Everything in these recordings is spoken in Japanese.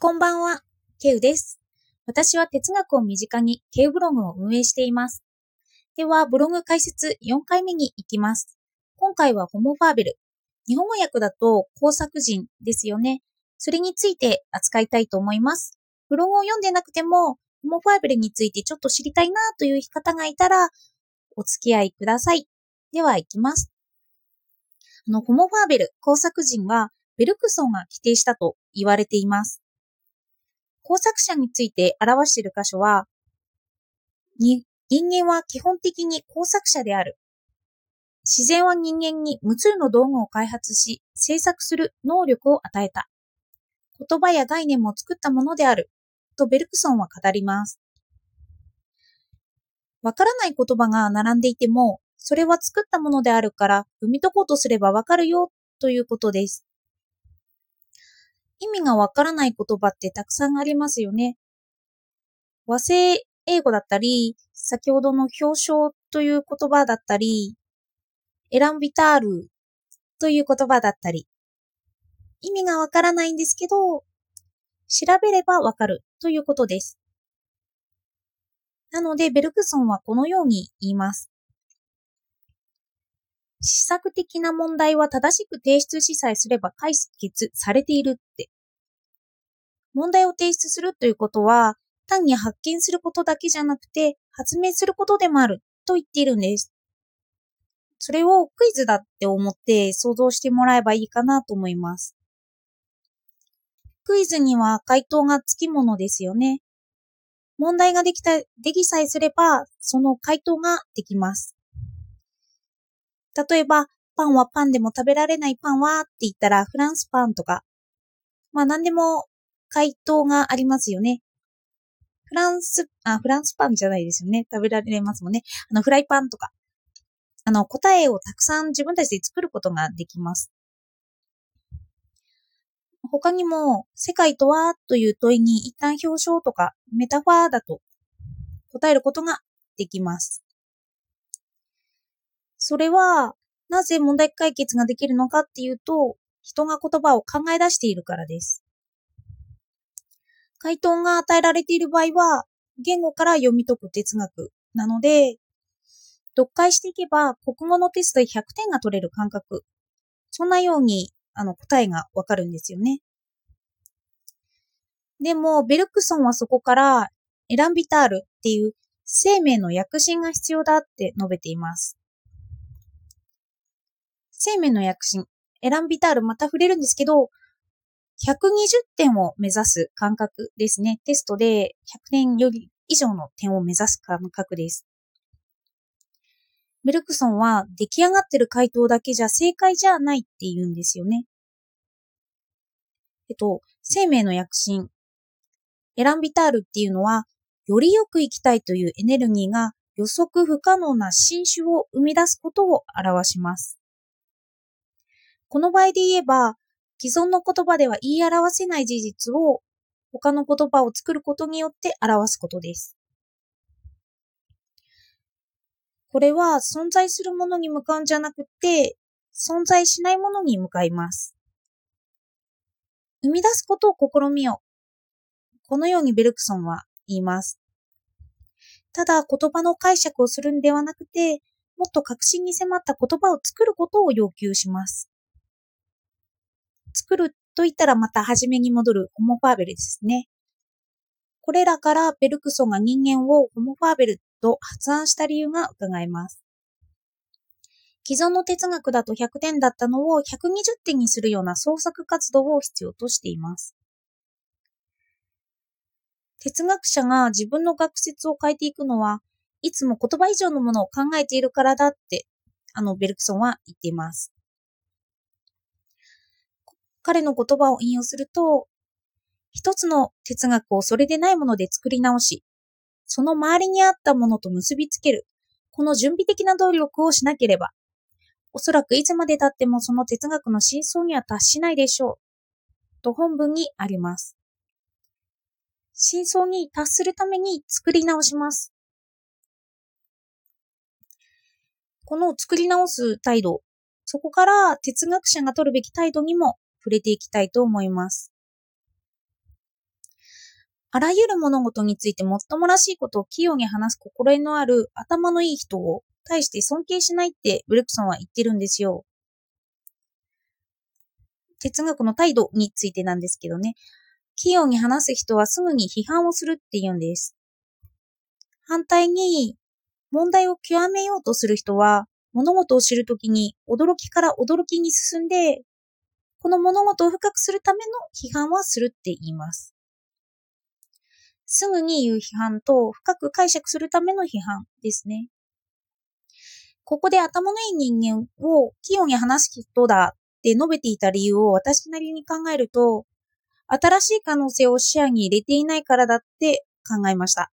こんばんは、ケウです。私は哲学を身近にケウブログを運営しています。では、ブログ解説4回目に行きます。今回はホモファーベル。日本語訳だと工作人ですよね。それについて扱いたいと思います。ブログを読んでなくても、ホモファーベルについてちょっと知りたいなという方がいたら、お付き合いください。では、行きます。あの、ホモファーベル、工作人は、ベルクソンが規定したと言われています。工作者について表している箇所は、人間は基本的に工作者である。自然は人間に無数の道具を開発し、制作する能力を与えた。言葉や概念も作ったものである。とベルクソンは語ります。わからない言葉が並んでいても、それは作ったものであるから、読み解こうとすればわかるよ、ということです。意味がわからない言葉ってたくさんありますよね。和製英語だったり、先ほどの表彰という言葉だったり、エランビタールという言葉だったり、意味がわからないんですけど、調べればわかるということです。なので、ベルクソンはこのように言います。施策的な問題は正しく提出しさえすれば解決されているって。問題を提出するということは、単に発見することだけじゃなくて、発明することでもあると言っているんです。それをクイズだって思って想像してもらえばいいかなと思います。クイズには回答がつきものですよね。問題ができた、できさえすれば、その回答ができます。例えば、パンはパンでも食べられないパンはって言ったらフランスパンとか、まあ何でも回答がありますよね。フランス、あ、フランスパンじゃないですよね。食べられますもんね。あの、フライパンとか。あの、答えをたくさん自分たちで作ることができます。他にも、世界とはという問いに一旦表彰とかメタファーだと答えることができます。それは、なぜ問題解決ができるのかっていうと、人が言葉を考え出しているからです。回答が与えられている場合は、言語から読み解く哲学なので、読解していけば国語のテストで100点が取れる感覚。そんなようにあの答えがわかるんですよね。でも、ベルクソンはそこからエランビタールっていう生命の躍進が必要だって述べています。生命の躍進。エランビタールまた触れるんですけど、120点を目指す感覚ですね。テストで100点より以上の点を目指す感覚です。ベルクソンは出来上がってる回答だけじゃ正解じゃないって言うんですよね。えっと、生命の躍進。エランビタールっていうのは、よりよく生きたいというエネルギーが予測不可能な新種を生み出すことを表します。この場合で言えば、既存の言葉では言い表せない事実を他の言葉を作ることによって表すことです。これは存在するものに向かうんじゃなくて、存在しないものに向かいます。生み出すことを試みよう。このようにベルクソンは言います。ただ言葉の解釈をするんではなくて、もっと確信に迫った言葉を作ることを要求します。作ると言ったらまた初めに戻るホモファーベルですね。これらからベルクソンが人間をホモファーベルと発案した理由が伺えます。既存の哲学だと100点だったのを120点にするような創作活動を必要としています。哲学者が自分の学説を変えていくのは、いつも言葉以上のものを考えているからだって、あの、ベルクソンは言っています。彼の言葉を引用すると、一つの哲学をそれでないもので作り直し、その周りにあったものと結びつける、この準備的な努力をしなければ、おそらくいつまで経ってもその哲学の真相には達しないでしょう。と本文にあります。真相に達するために作り直します。この作り直す態度、そこから哲学者が取るべき態度にも触れていきたいと思います。あらゆる物事についてもっともらしいことを器用に話す心得のある頭のいい人を対して尊敬しないってブレクソンは言ってるんですよ。哲学の態度についてなんですけどね。器用に話す人はすぐに批判をするって言うんです。反対に、問題を極めようとする人は、物事を知るときに驚きから驚きに進んで、この物事を深くするための批判はするって言います。すぐに言う批判と深く解釈するための批判ですね。ここで頭のいい人間を器用に話す人だって述べていた理由を私なりに考えると、新しい可能性を視野に入れていないからだって考えました。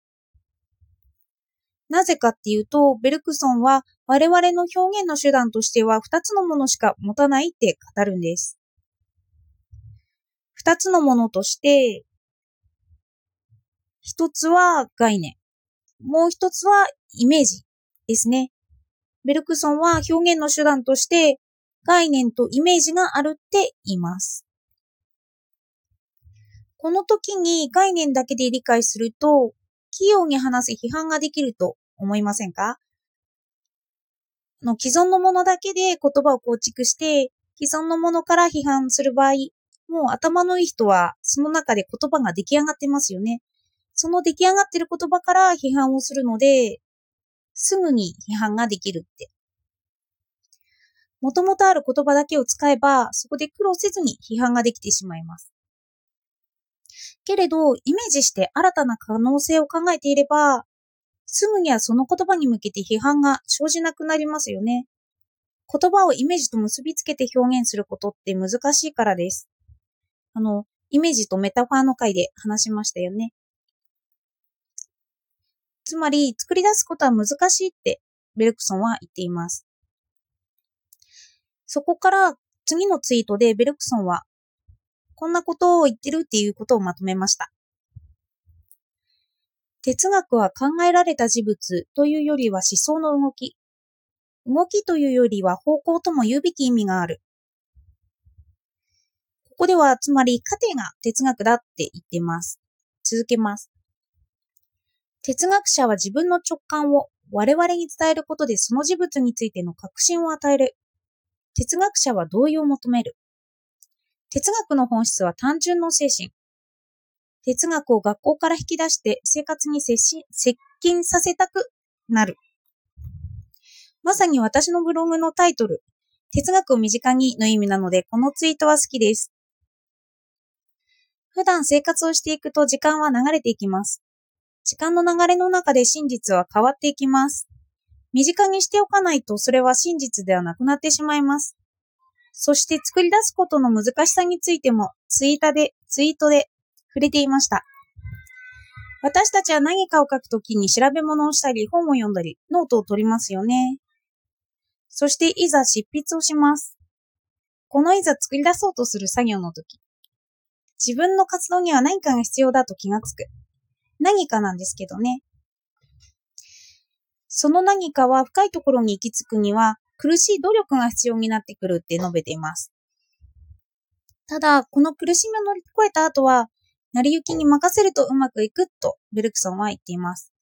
なぜかっていうと、ベルクソンは我々の表現の手段としては2つのものしか持たないって語るんです。2つのものとして、1つは概念、もう1つはイメージですね。ベルクソンは表現の手段として概念とイメージがあるって言います。この時に概念だけで理解すると、器用に話す批判ができると思いませんか？の既存のものだけで言葉を構築して、既存のものから批判する場合、もう頭のいい人はその中で言葉が出来上がってますよね。その出来上がってる言葉から批判をするので、すぐに批判ができるって。もともとある言葉だけを使えば、そこで苦労せずに批判ができてしまいます。けれど、イメージして新たな可能性を考えていれば、すぐにはその言葉に向けて批判が生じなくなりますよね。言葉をイメージと結びつけて表現することって難しいからです。あの、イメージとメタファーの回で話しましたよね。つまり、作り出すことは難しいってベルクソンは言っています。そこから次のツイートでベルクソンは、こんなことを言ってるっていうことをまとめました。哲学は考えられた事物というよりは思想の動き。動きというよりは方向とも言うべき意味がある。ここではつまり過程が哲学だって言ってます。続けます。哲学者は自分の直感を我々に伝えることでその事物についての確信を与える。哲学者は同意を求める。哲学の本質は単純の精神。哲学を学校から引き出して生活に接し接近させたくなる。まさに私のブログのタイトル、哲学を身近にの意味なので、このツイートは好きです。普段生活をしていくと時間は流れていきます。時間の流れの中で真実は変わっていきます。身近にしておかないとそれは真実ではなくなってしまいます。そして作り出すことの難しさについてもツイートで、ツイートで触れていました。私たちは何かを書くときに調べ物をしたり、本を読んだり、ノートを取りますよね。そしていざ執筆をします。このいざ作り出そうとする作業の時、自分の活動には何かが必要だと気がつく。何かなんですけどね。その何かは深いところに行き着くには苦しい努力が必要になってくるって述べています。ただ、この苦しみを乗り越えた後は、成り行きに任せるとうまくいくとベルクソンは言っています。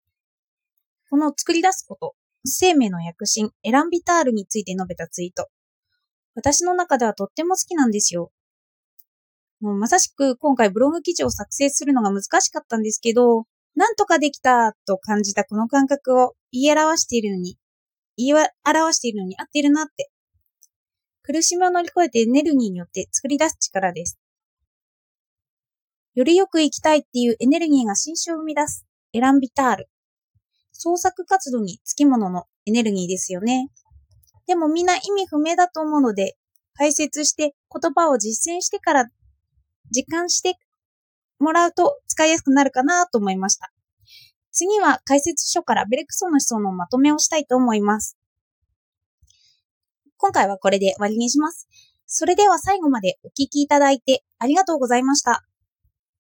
この作り出すこと、生命の躍進、エランビタールについて述べたツイート。私の中ではとっても好きなんですよ。もうまさしく今回ブログ記事を作成するのが難しかったんですけど、なんとかできたと感じたこの感覚を言い表しているのに、言い表しているのに合ってるなって。苦しみを乗り越えてエネルギーによって作り出す力です。よりよく生きたいっていうエネルギーが新種を生み出すエランビタール。創作活動につきもののエネルギーですよね。でもみんな意味不明だと思うので、解説して言葉を実践してから実感してもらうと使いやすくなるかなと思いました。次は解説書からベレクソンの思想のまとめをしたいと思います。今回はこれで終わりにします。それでは最後までお聴きいただいてありがとうございました。